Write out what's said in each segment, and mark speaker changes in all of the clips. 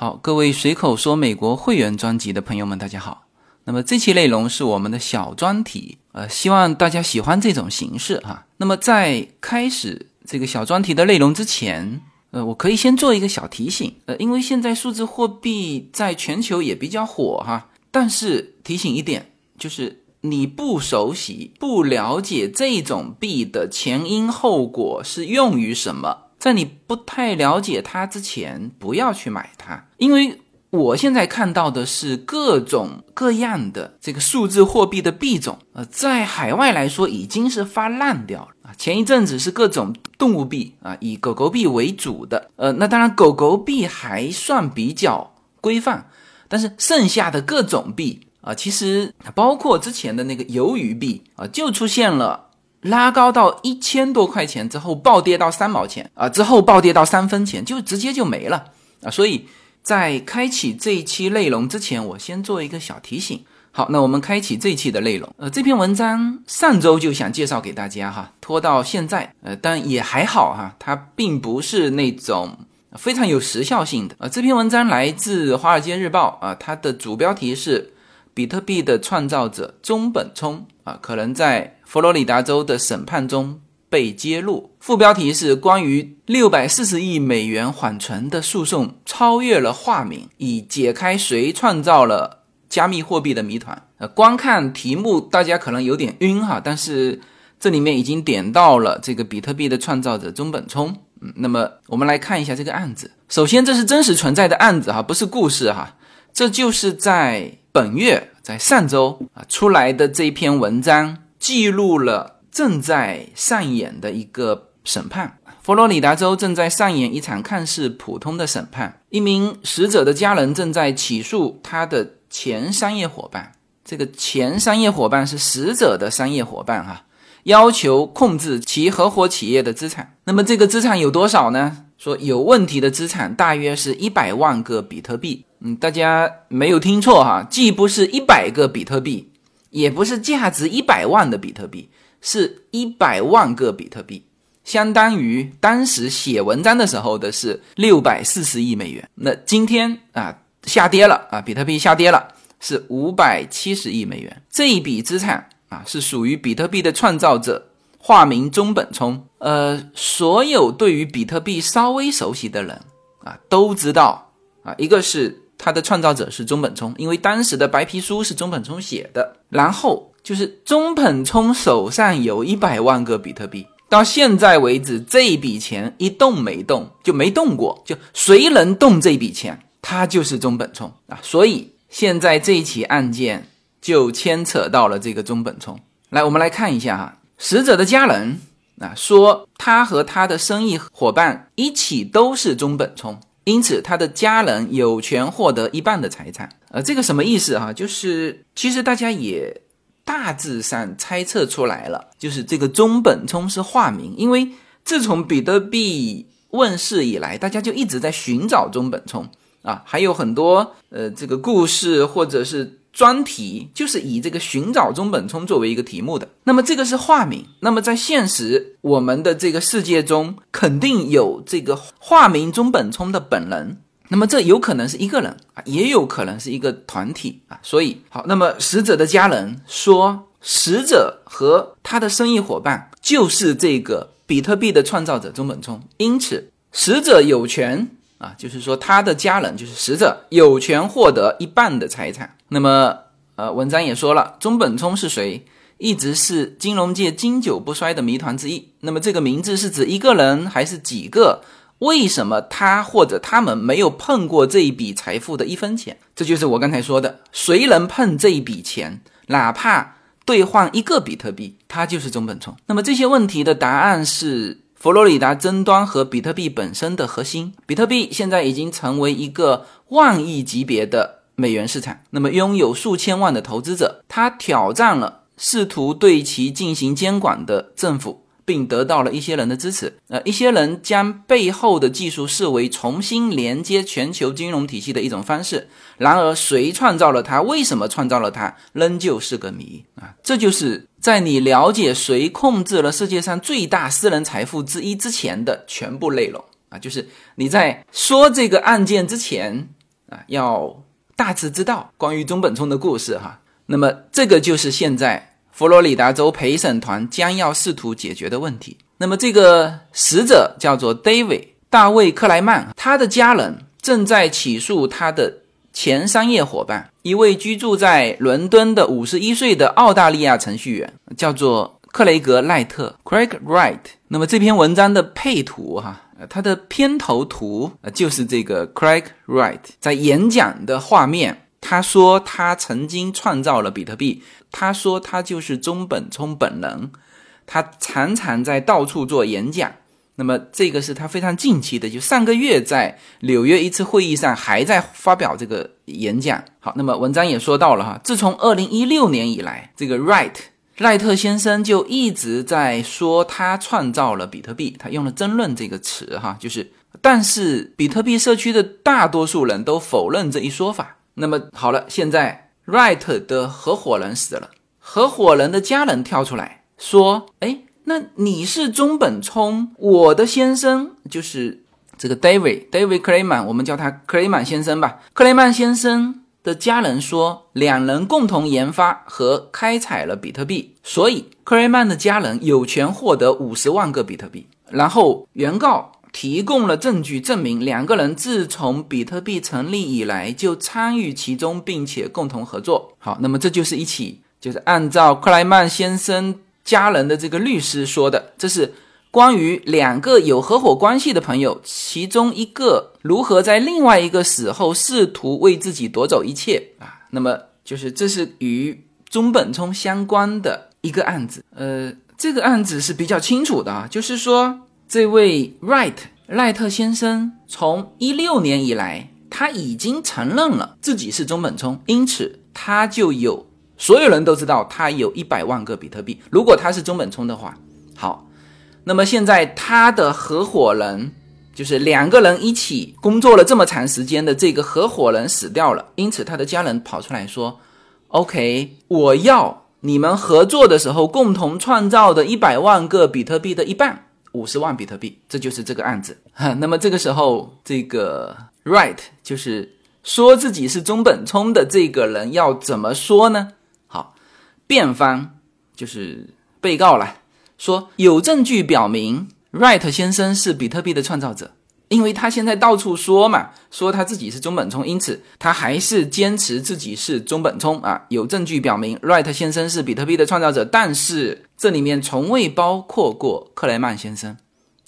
Speaker 1: 好，各位随口说美国会员专辑的朋友们，大家好。那么这期内容是我们的小专题，呃，希望大家喜欢这种形式哈。那么在开始这个小专题的内容之前，呃，我可以先做一个小提醒，呃，因为现在数字货币在全球也比较火哈，但是提醒一点，就是你不熟悉、不了解这种币的前因后果是用于什么。在你不太了解它之前，不要去买它，因为我现在看到的是各种各样的这个数字货币的币种，呃，在海外来说已经是发烂掉了啊。前一阵子是各种动物币啊，以狗狗币为主的，呃，那当然狗狗币还算比较规范，但是剩下的各种币啊，其实包括之前的那个鱿鱼币啊，就出现了。拉高到一千多块钱之后暴跌到三毛钱啊，之后暴跌到三分钱，就直接就没了啊！所以在开启这一期内容之前，我先做一个小提醒。好，那我们开启这一期的内容。呃，这篇文章上周就想介绍给大家哈，拖到现在，呃，但也还好哈，它并不是那种非常有时效性的。呃，这篇文章来自《华尔街日报》啊，它的主标题是。比特币的创造者中本聪啊，可能在佛罗里达州的审判中被揭露。副标题是关于六百四十亿美元缓存的诉讼超越了化名，以解开谁创造了加密货币的谜团。呃，光看题目大家可能有点晕哈，但是这里面已经点到了这个比特币的创造者中本聪。嗯，那么我们来看一下这个案子。首先，这是真实存在的案子哈，不是故事哈，这就是在。本月在上周啊出来的这篇文章，记录了正在上演的一个审判。佛罗里达州正在上演一场看似普通的审判，一名死者的家人正在起诉他的前商业伙伴。这个前商业伙伴是死者的商业伙伴哈，要求控制其合伙企业的资产。那么这个资产有多少呢？说有问题的资产大约是一百万个比特币。嗯，大家没有听错哈，既不是一百个比特币，也不是价值一百万的比特币，是一百万个比特币，相当于当时写文章的时候的是六百四十亿美元。那今天啊下跌了啊，比特币下跌了，是五百七十亿美元。这一笔资产啊是属于比特币的创造者，化名中本聪。呃，所有对于比特币稍微熟悉的人啊都知道啊，一个是。它的创造者是中本聪，因为当时的白皮书是中本聪写的。然后就是中本聪手上有一百万个比特币，到现在为止这笔钱一动没动，就没动过。就谁能动这笔钱，他就是中本聪啊。所以现在这一起案件就牵扯到了这个中本聪。来，我们来看一下哈，死者的家人啊说，他和他的生意伙伴一起都是中本聪。因此，他的家人有权获得一半的财产。呃，这个什么意思哈？就是其实大家也大致上猜测出来了，就是这个中本聪是化名，因为自从比特币问世以来，大家就一直在寻找中本聪啊，还有很多呃这个故事或者是。专题就是以这个寻找中本聪作为一个题目的，那么这个是化名，那么在现实我们的这个世界中，肯定有这个化名中本聪的本人，那么这有可能是一个人啊，也有可能是一个团体啊，所以好，那么死者的家人说，死者和他的生意伙伴就是这个比特币的创造者中本聪，因此死者有权。啊，就是说他的家人就是死者有权获得一半的财产。那么，呃，文章也说了，中本聪是谁，一直是金融界经久不衰的谜团之一。那么，这个名字是指一个人还是几个？为什么他或者他们没有碰过这一笔财富的一分钱？这就是我刚才说的，谁能碰这一笔钱，哪怕兑换一个比特币，他就是中本聪。那么这些问题的答案是。佛罗里达争端和比特币本身的核心，比特币现在已经成为一个万亿级别的美元市场，那么拥有数千万的投资者，他挑战了试图对其进行监管的政府。并得到了一些人的支持。呃，一些人将背后的技术视为重新连接全球金融体系的一种方式。然而，谁创造了它？为什么创造了它？仍旧是个谜啊！这就是在你了解谁控制了世界上最大私人财富之一之前的全部内容啊！就是你在说这个案件之前，啊，要大致知道关于中本聪的故事哈。那么这个就是现在佛罗里达州陪审团将要试图解决的问题。那么这个死者叫做 David 大卫克莱曼，他的家人正在起诉他的前商业伙伴，一位居住在伦敦的五十一岁的澳大利亚程序员，叫做。克雷格·赖特 （Craig Wright）。那么这篇文章的配图，哈，它的片头图呃就是这个 Craig Wright 在演讲的画面。他说他曾经创造了比特币。他说他就是中本聪本人。他常常在到处做演讲。那么这个是他非常近期的，就上个月在纽约一次会议上还在发表这个演讲。好，那么文章也说到了哈，自从二零一六年以来，这个 Wright。赖特先生就一直在说他创造了比特币，他用了“争论”这个词，哈，就是，但是比特币社区的大多数人都否认这一说法。那么好了，现在 Wright 的合伙人死了，合伙人的家人跳出来说：“哎，那你是中本聪，我的先生就是这个 David David Clayman，我们叫他 Clayman 先生吧，Clayman 先生。”的家人说，两人共同研发和开采了比特币，所以克雷曼的家人有权获得五十万个比特币。然后原告提供了证据，证明两个人自从比特币成立以来就参与其中，并且共同合作。好，那么这就是一起，就是按照克莱曼先生家人的这个律师说的，这是。关于两个有合伙关系的朋友，其中一个如何在另外一个死后试图为自己夺走一切啊？那么就是这是与中本聪相关的一个案子。呃，这个案子是比较清楚的啊，就是说这位 Wright 赖特先生从一六年以来，他已经承认了自己是中本聪，因此他就有所有人都知道他有一百万个比特币。如果他是中本聪的话，好。那么现在他的合伙人，就是两个人一起工作了这么长时间的这个合伙人死掉了，因此他的家人跑出来说：“OK，我要你们合作的时候共同创造的一百万个比特币的一半，五十万比特币，这就是这个案子。”哈，那么这个时候，这个 Right 就是说自己是中本聪的这个人要怎么说呢？好，辩方就是被告了。说有证据表明，Wright 先生是比特币的创造者，因为他现在到处说嘛，说他自己是中本聪，因此他还是坚持自己是中本聪啊。有证据表明，Wright 先生是比特币的创造者，但是这里面从未包括过克莱曼先生。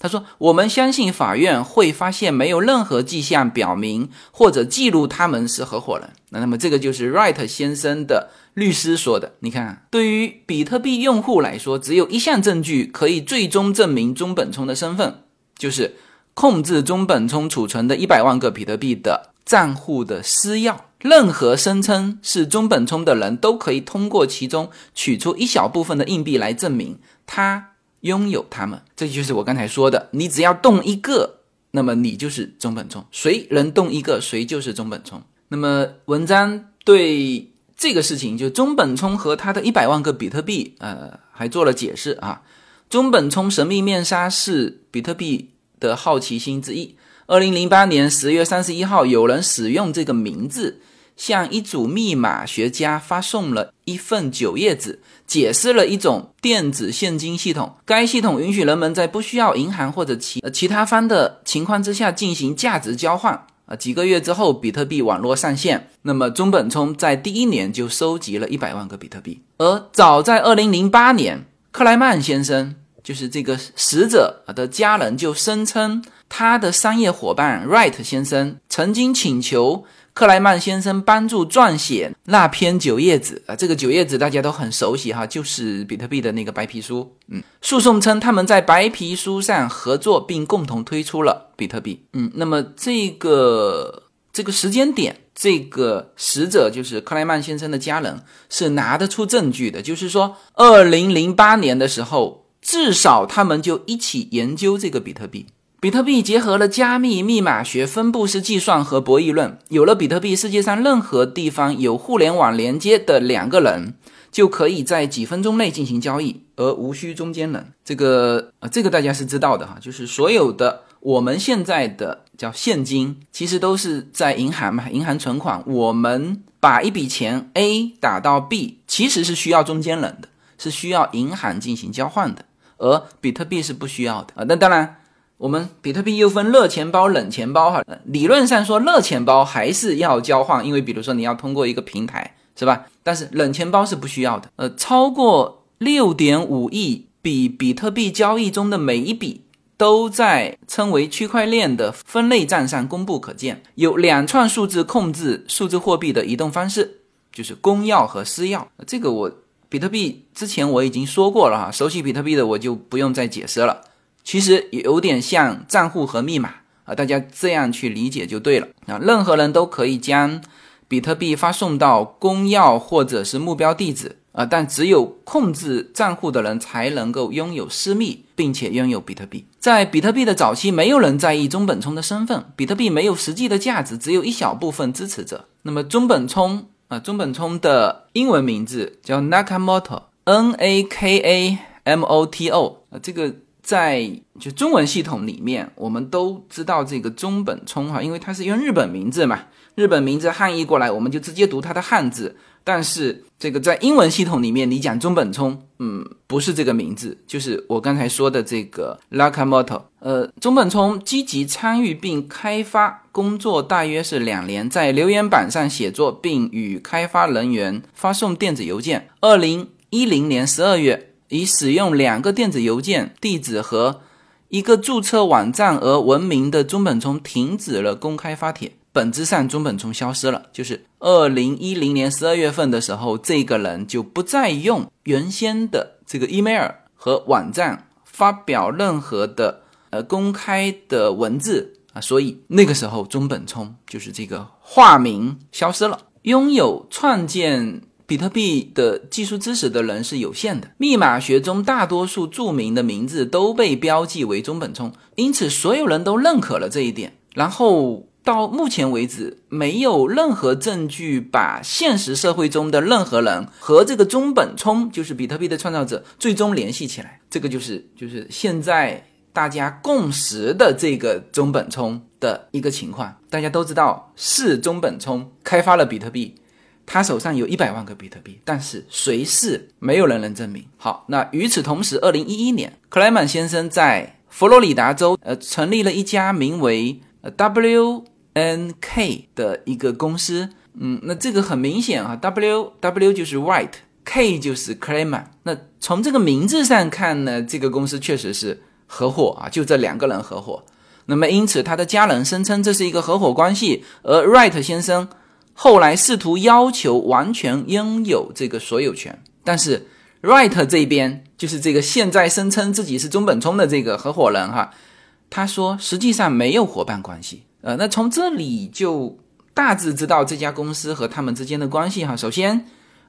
Speaker 1: 他说：“我们相信法院会发现没有任何迹象表明或者记录他们是合伙人。”那那么这个就是 Wright 先生的律师说的。你看，对于比特币用户来说，只有一项证据可以最终证明中本聪的身份，就是控制中本聪储存的一百万个比特币的账户的私钥。任何声称是中本聪的人都可以通过其中取出一小部分的硬币来证明他。拥有他们，这就是我刚才说的。你只要动一个，那么你就是中本聪。谁能动一个，谁就是中本聪。那么文章对这个事情，就中本聪和他的一百万个比特币，呃，还做了解释啊。中本聪神秘面纱是比特币的好奇心之一。二零零八年十月三十一号，有人使用这个名字。向一组密码学家发送了一份九页纸，解释了一种电子现金系统。该系统允许人们在不需要银行或者其其他方的情况之下进行价值交换。啊，几个月之后，比特币网络上线。那么，中本聪在第一年就收集了一百万个比特币。而早在二零零八年，克莱曼先生，就是这个死者的家人，就声称他的商业伙伴 Wright 先生曾经请求。克莱曼先生帮助撰写那篇九页纸啊，这个九页纸大家都很熟悉哈，就是比特币的那个白皮书。嗯，诉讼称他们在白皮书上合作并共同推出了比特币。嗯，那么这个这个时间点，这个死者就是克莱曼先生的家人是拿得出证据的，就是说，二零零八年的时候，至少他们就一起研究这个比特币。比特币结合了加密、密码学、分布式计算和博弈论。有了比特币，世界上任何地方有互联网连接的两个人就可以在几分钟内进行交易，而无需中间人。这个啊，这个大家是知道的哈，就是所有的我们现在的叫现金，其实都是在银行嘛，银行存款。我们把一笔钱 A 打到 B，其实是需要中间人的，是需要银行进行交换的，而比特币是不需要的啊。那当然，我们比特币又分热钱包、冷钱包哈。理论上说，热钱包还是要交换，因为比如说你要通过一个平台，是吧？但是冷钱包是不需要的。呃，超过六点五亿笔比特币交易中的每一笔。都在称为区块链的分类站上公布可见，有两串数字控制数字货币的移动方式，就是公钥和私钥。这个我比特币之前我已经说过了哈，熟悉比特币的我就不用再解释了。其实有点像账户和密码啊，大家这样去理解就对了啊。任何人都可以将比特币发送到公钥或者是目标地址。啊，但只有控制账户的人才能够拥有私密，并且拥有比特币。在比特币的早期，没有人在意中本聪的身份，比特币没有实际的价值，只有一小部分支持者。那么中本聪啊，中本聪的英文名字叫 Nakamoto，N A K A M O T O 啊，这个在就中文系统里面，我们都知道这个中本聪哈，因为它是用日本名字嘛，日本名字汉译过来，我们就直接读它的汉字。但是这个在英文系统里面，你讲中本聪，嗯，不是这个名字，就是我刚才说的这个 Lakamoto。呃，中本聪积极参与并开发工作大约是两年，在留言板上写作并与开发人员发送电子邮件。二零一零年十二月，以使用两个电子邮件地址和一个注册网站而闻名的中本聪停止了公开发帖。本质上，中本聪消失了。就是二零一零年十二月份的时候，这个人就不再用原先的这个 email 和网站发表任何的呃公开的文字啊，所以那个时候中本聪就是这个化名消失了。拥有创建比特币的技术知识的人是有限的，密码学中大多数著名的名字都被标记为中本聪，因此所有人都认可了这一点。然后。到目前为止，没有任何证据把现实社会中的任何人和这个中本聪，就是比特币的创造者，最终联系起来。这个就是就是现在大家共识的这个中本聪的一个情况。大家都知道是中本聪开发了比特币，他手上有一百万个比特币，但是谁是没有人能证明。好，那与此同时，二零一一年，克莱曼先生在佛罗里达州呃成立了一家名为 W。N K 的一个公司，嗯，那这个很明显啊，W W 就是 White，K 就是 c l a m a n 那从这个名字上看呢，这个公司确实是合伙啊，就这两个人合伙。那么因此，他的家人声称这是一个合伙关系，而 Wright 先生后来试图要求完全拥有这个所有权，但是 Wright 这边就是这个现在声称自己是中本聪的这个合伙人哈，他说实际上没有伙伴关系。呃，那从这里就大致知道这家公司和他们之间的关系哈。首先，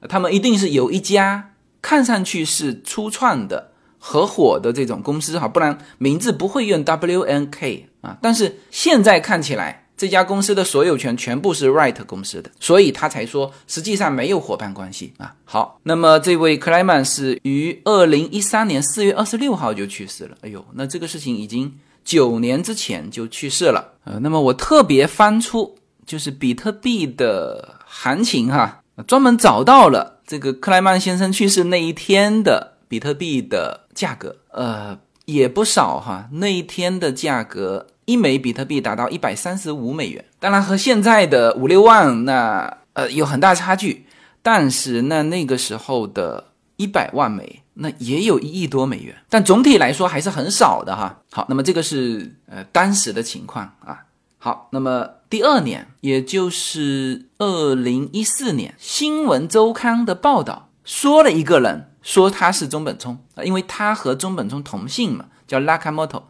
Speaker 1: 他们一定是有一家看上去是初创的合伙的这种公司哈，不然名字不会用 WNK 啊。但是现在看起来，这家公司的所有权全部是 Right 公司的，所以他才说实际上没有伙伴关系啊。好，那么这位克莱曼是于二零一三年四月二十六号就去世了。哎呦，那这个事情已经。九年之前就去世了，呃，那么我特别翻出就是比特币的行情哈，专门找到了这个克莱曼先生去世那一天的比特币的价格，呃，也不少哈，那一天的价格一枚比特币达到一百三十五美元，当然和现在的五六万那呃有很大差距，但是那那个时候的一百万枚。那也有一亿多美元，但总体来说还是很少的哈。好，那么这个是呃当时的情况啊。好，那么第二年，也就是二零一四年，《新闻周刊》的报道说了一个人，说他是中本聪啊，因为他和中本聪同姓嘛，叫 Nakamoto，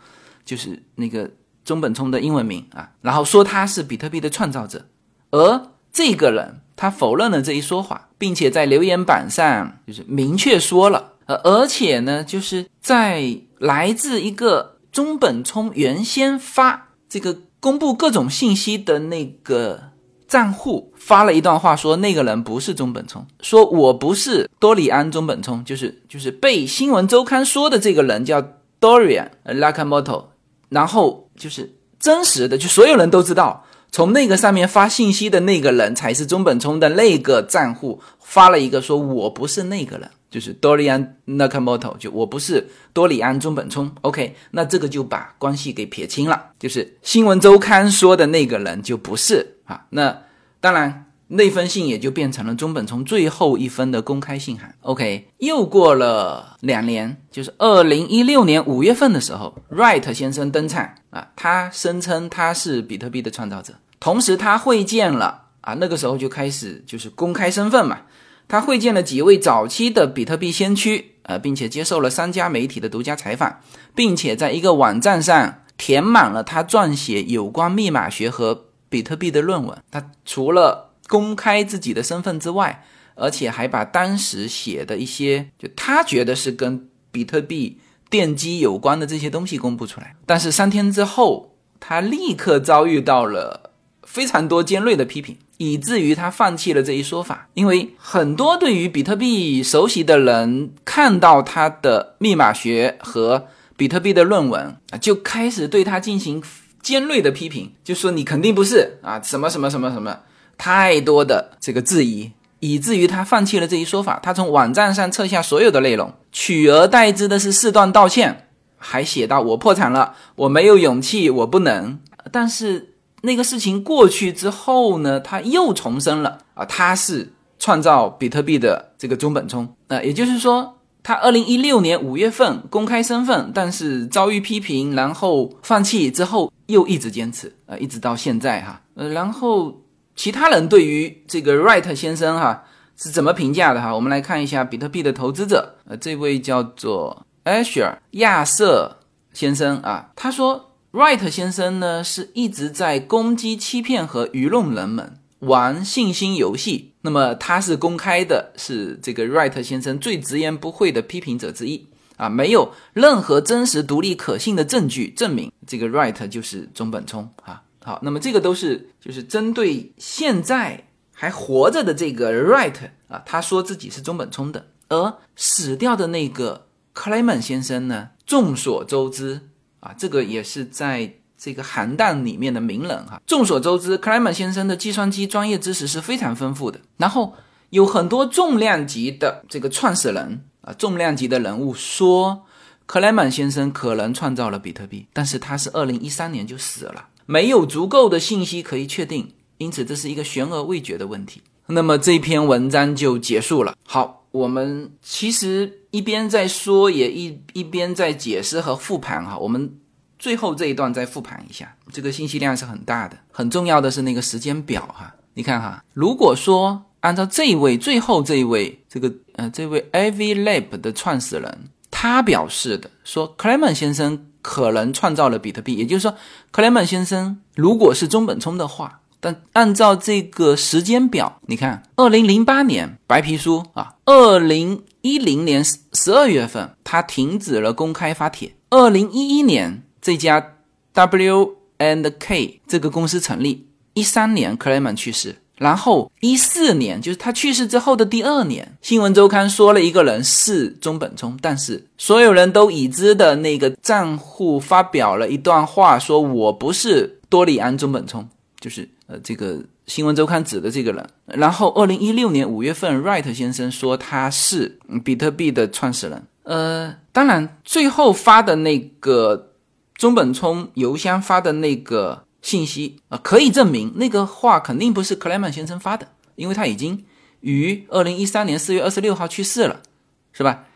Speaker 1: 就是那个中本聪的英文名啊。然后说他是比特币的创造者，而这个人他否认了这一说法，并且在留言板上就是明确说了。呃，而且呢，就是在来自一个中本聪原先发这个公布各种信息的那个账户发了一段话，说那个人不是中本聪，说我不是多里安中本聪，就是就是被新闻周刊说的这个人叫 Dorian Lakamoto 然后就是真实的，就所有人都知道，从那个上面发信息的那个人才是中本聪的那个账户发了一个说我不是那个人，就是多里安 Nakamoto，就我不是多里安中本聪。OK，那这个就把关系给撇清了，就是新闻周刊说的那个人就不是啊。那当然。那封信也就变成了中本聪最后一封的公开信函。OK，又过了两年，就是二零一六年五月份的时候，Wright 先生登场啊，他声称他是比特币的创造者，同时他会见了啊，那个时候就开始就是公开身份嘛，他会见了几位早期的比特币先驱啊，并且接受了三家媒体的独家采访，并且在一个网站上填满了他撰写有关密码学和比特币的论文。他除了公开自己的身份之外，而且还把当时写的一些，就他觉得是跟比特币奠基有关的这些东西公布出来。但是三天之后，他立刻遭遇到了非常多尖锐的批评，以至于他放弃了这一说法。因为很多对于比特币熟悉的人看到他的密码学和比特币的论文啊，就开始对他进行尖锐的批评，就说你肯定不是啊，什么什么什么什么。太多的这个质疑，以至于他放弃了这一说法。他从网站上撤下所有的内容，取而代之的是四段道歉，还写到：“我破产了，我没有勇气，我不能。”但是那个事情过去之后呢，他又重生了啊，他是创造比特币的这个中本聪。呃，也就是说，他二零一六年五月份公开身份，但是遭遇批评，然后放弃之后又一直坚持，呃，一直到现在哈，呃，然后。其他人对于这个 Wright 先生哈是怎么评价的哈？我们来看一下比特币的投资者，呃，这位叫做 Asher 亚瑟先生啊，他说 Wright 先生呢是一直在攻击、欺骗和愚弄人们，玩信心游戏。那么他是公开的，是这个 Wright 先生最直言不讳的批评者之一啊，没有任何真实、独立、可信的证据证明这个 Wright 就是中本聪啊。好，那么这个都是就是针对现在还活着的这个 Right 啊，他说自己是中本聪的，而死掉的那个 Clayman 先生呢，众所周知啊，这个也是在这个韩弹里面的名人哈。众所周知，Clayman 先生的计算机专业知识是非常丰富的，然后有很多重量级的这个创始人啊，重量级的人物说克莱曼先生可能创造了比特币，但是他是二零一三年就死了。没有足够的信息可以确定，因此这是一个悬而未决的问题。那么这篇文章就结束了。好，我们其实一边在说，也一一边在解释和复盘哈。我们最后这一段再复盘一下，这个信息量是很大的。很重要的是那个时间表哈。你看哈，如果说按照这一位最后这一位这个呃这位 AV Lab 的创始人他表示的说，Clement 先生。可能创造了比特币，也就是说，克莱曼先生如果是中本聪的话，但按照这个时间表，你看，二零零八年白皮书啊，二零一零年十二月份他停止了公开发帖，二零一一年这家 W and K 这个公司成立，一三年克莱曼去世。然后一四年，就是他去世之后的第二年，新闻周刊说了一个人是中本聪，但是所有人都已知的那个账户发表了一段话，说我不是多里安中本聪，就是呃这个新闻周刊指的这个人。然后二零一六年五月份，Wright 先生说他是比特币的创始人。呃，当然最后发的那个中本聪邮箱发的那个。信息啊，可以证明那个话肯定不是克莱曼先生发的，因为他已经于二零一三年四月二十六号去世了，是吧？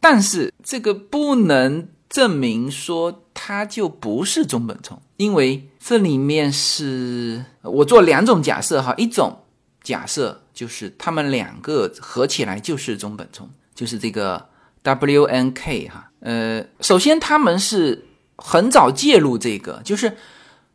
Speaker 1: 但是这个不能证明说他就不是中本聪，因为这里面是我做两种假设哈，一种假设就是他们两个合起来就是中本聪，就是这个 W N K 哈，呃，首先他们是很早介入这个，就是。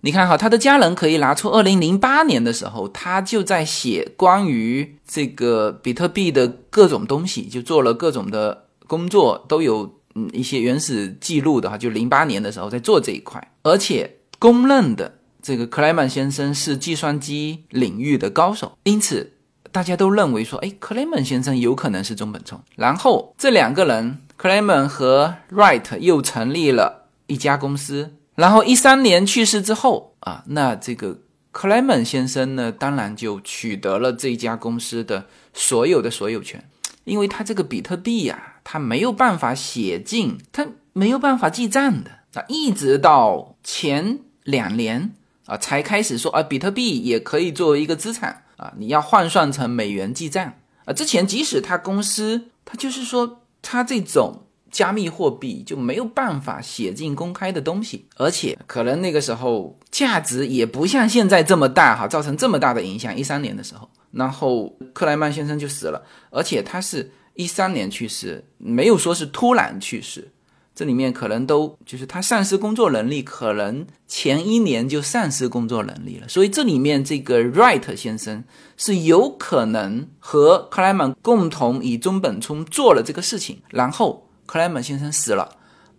Speaker 1: 你看哈，他的家人可以拿出二零零八年的时候，他就在写关于这个比特币的各种东西，就做了各种的工作，都有嗯一些原始记录的哈。就零八年的时候在做这一块，而且公认的这个克莱曼先生是计算机领域的高手，因此大家都认为说，哎，克莱曼先生有可能是中本聪。然后这两个人，克莱曼和 Wright 又成立了一家公司。然后一三年去世之后啊，那这个克莱门先生呢，当然就取得了这家公司的所有的所有权，因为他这个比特币呀，他没有办法写进，他没有办法记账的啊，一直到前两年啊，才开始说啊，比特币也可以作为一个资产啊，你要换算成美元记账啊。之前即使他公司，他就是说他这种。加密货币就没有办法写进公开的东西，而且可能那个时候价值也不像现在这么大哈，造成这么大的影响。一三年的时候，然后克莱曼先生就死了，而且他是一三年去世，没有说是突然去世，这里面可能都就是他丧失工作能力，可能前一年就丧失工作能力了。所以这里面这个 Wright 先生是有可能和克莱曼共同以中本聪做了这个事情，然后。克莱门先生死了，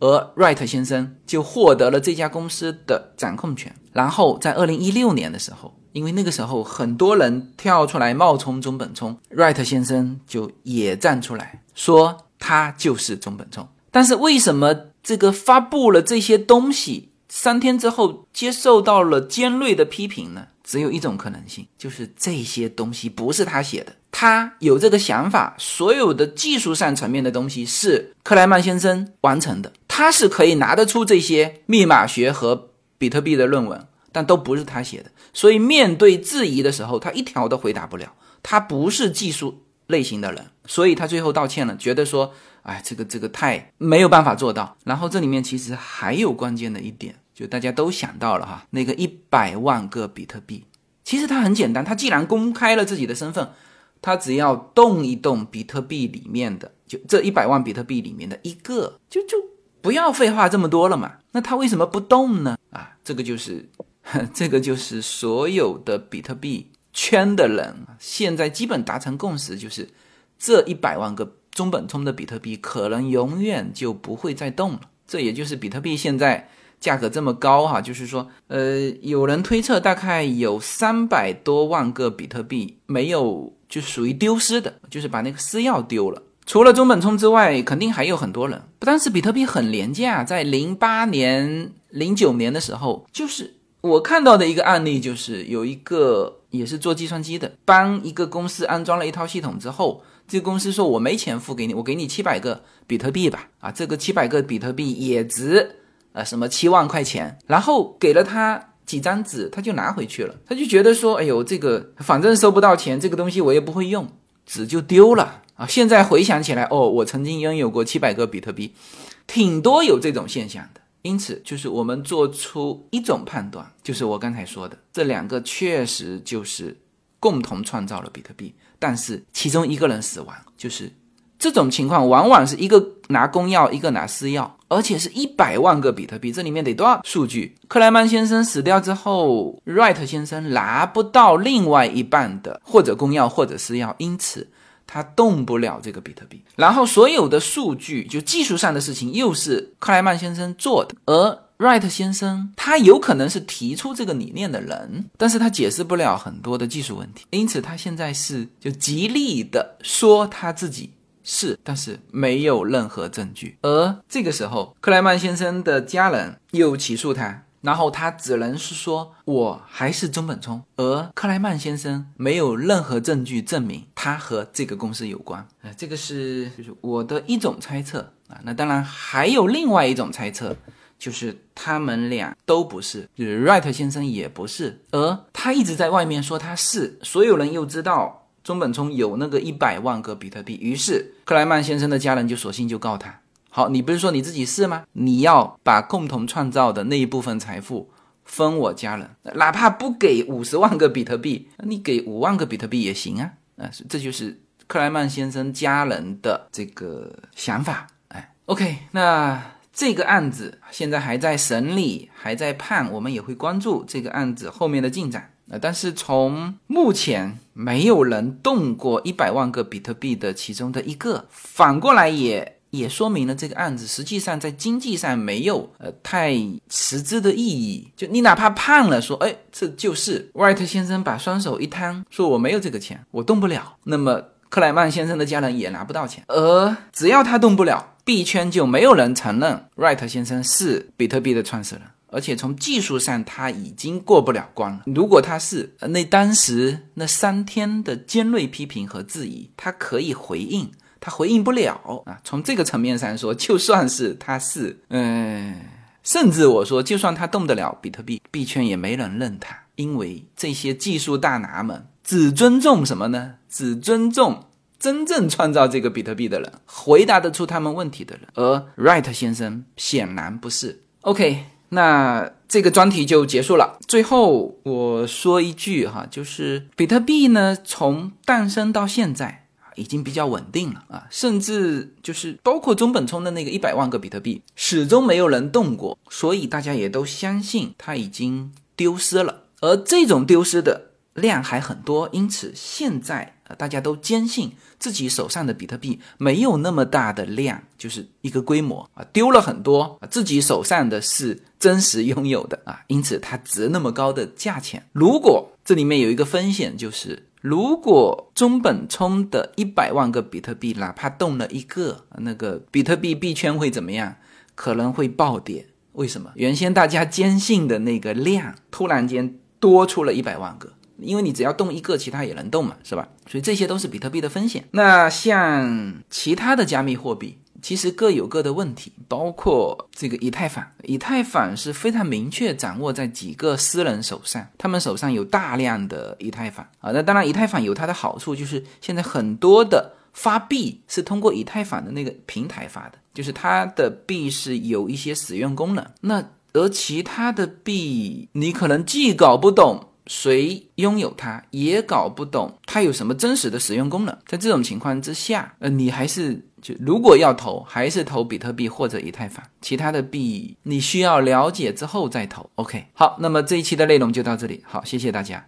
Speaker 1: 而 Wright 先生就获得了这家公司的掌控权。然后在二零一六年的时候，因为那个时候很多人跳出来冒充中本聪，Wright 先生就也站出来说他就是中本聪。但是为什么这个发布了这些东西三天之后接受到了尖锐的批评呢？只有一种可能性，就是这些东西不是他写的。他有这个想法，所有的技术上层面的东西是克莱曼先生完成的。他是可以拿得出这些密码学和比特币的论文，但都不是他写的。所以面对质疑的时候，他一条都回答不了。他不是技术类型的人，所以他最后道歉了，觉得说，哎，这个这个太没有办法做到。然后这里面其实还有关键的一点。就大家都想到了哈，那个一百万个比特币，其实它很简单，它既然公开了自己的身份，他只要动一动比特币里面的，就这一百万比特币里面的一个，就就不要废话这么多了嘛。那他为什么不动呢？啊，这个就是，这个就是所有的比特币圈的人现在基本达成共识，就是这一百万个中本聪的比特币可能永远就不会再动了。这也就是比特币现在。价格这么高哈，就是说，呃，有人推测大概有三百多万个比特币没有，就属于丢失的，就是把那个私钥丢了。除了中本聪之外，肯定还有很多人。不但是比特币很廉价，在零八年、零九年的时候，就是我看到的一个案例，就是有一个也是做计算机的，帮一个公司安装了一套系统之后，这个公司说我没钱付给你，我给你七百个比特币吧，啊，这个七百个比特币也值。啊，什么七万块钱，然后给了他几张纸，他就拿回去了。他就觉得说，哎呦，这个反正收不到钱，这个东西我也不会用，纸就丢了啊。现在回想起来，哦，我曾经拥有过七百个比特币，挺多有这种现象的。因此，就是我们做出一种判断，就是我刚才说的，这两个确实就是共同创造了比特币，但是其中一个人死亡，就是这种情况，往往是一个拿公钥，一个拿私钥。而且是一百万个比特币，这里面得多少数据？克莱曼先生死掉之后，Wright 先生拿不到另外一半的或者公钥或者私钥，因此他动不了这个比特币。然后所有的数据，就技术上的事情，又是克莱曼先生做的。而 Wright 先生他有可能是提出这个理念的人，但是他解释不了很多的技术问题，因此他现在是就极力的说他自己。是，但是没有任何证据。而这个时候，克莱曼先生的家人又起诉他，然后他只能是说我还是中本聪，而克莱曼先生没有任何证据证明他和这个公司有关。呃，这个是就是我的一种猜测啊。那当然还有另外一种猜测，就是他们俩都不是，就是 Wright 先生也不是，而他一直在外面说他是，所有人又知道。中本聪有那个一百万个比特币，于是克莱曼先生的家人就索性就告他。好，你不是说你自己是吗？你要把共同创造的那一部分财富分我家人，哪怕不给五十万个比特币，你给五万个比特币也行啊。啊，这就是克莱曼先生家人的这个想法。哎，OK，那这个案子现在还在审理，还在判，我们也会关注这个案子后面的进展。呃，但是从目前没有人动过一百万个比特币的其中的一个，反过来也也说明了这个案子实际上在经济上没有呃太实质的意义。就你哪怕判了说，哎，这就是 White 先生把双手一摊，说我没有这个钱，我动不了，那么克莱曼先生的家人也拿不到钱。而只要他动不了，币圈就没有人承认 Right 先生是比特币的创始人。而且从技术上他已经过不了关了。如果他是那当时那三天的尖锐批评和质疑，他可以回应，他回应不了啊。从这个层面上说，就算是他是，嗯，甚至我说，就算他动得了比特币，币圈也没人认他，因为这些技术大拿们只尊重什么呢？只尊重。真正创造这个比特币的人，回答得出他们问题的人，而 Wright 先生显然不是。OK，那这个专题就结束了。最后我说一句哈，就是比特币呢，从诞生到现在已经比较稳定了啊，甚至就是包括中本聪的那个一百万个比特币，始终没有人动过，所以大家也都相信它已经丢失了。而这种丢失的量还很多，因此现在。大家都坚信自己手上的比特币没有那么大的量，就是一个规模啊，丢了很多，自己手上的是真实拥有的啊，因此它值那么高的价钱。如果这里面有一个风险，就是如果中本聪的一百万个比特币哪怕动了一个，那个比特币币圈会怎么样？可能会暴跌。为什么？原先大家坚信的那个量，突然间多出了一百万个。因为你只要动一个，其他也能动嘛，是吧？所以这些都是比特币的风险。那像其他的加密货币，其实各有各的问题，包括这个以太坊。以太坊是非常明确掌握在几个私人手上，他们手上有大量的以太坊啊。那当然，以太坊有它的好处，就是现在很多的发币是通过以太坊的那个平台发的，就是它的币是有一些使用功能。那而其他的币，你可能既搞不懂。谁拥有它也搞不懂，它有什么真实的使用功能？在这种情况之下，呃，你还是就如果要投，还是投比特币或者以太坊，其他的币你需要了解之后再投。OK，好，那么这一期的内容就到这里，好，谢谢大家。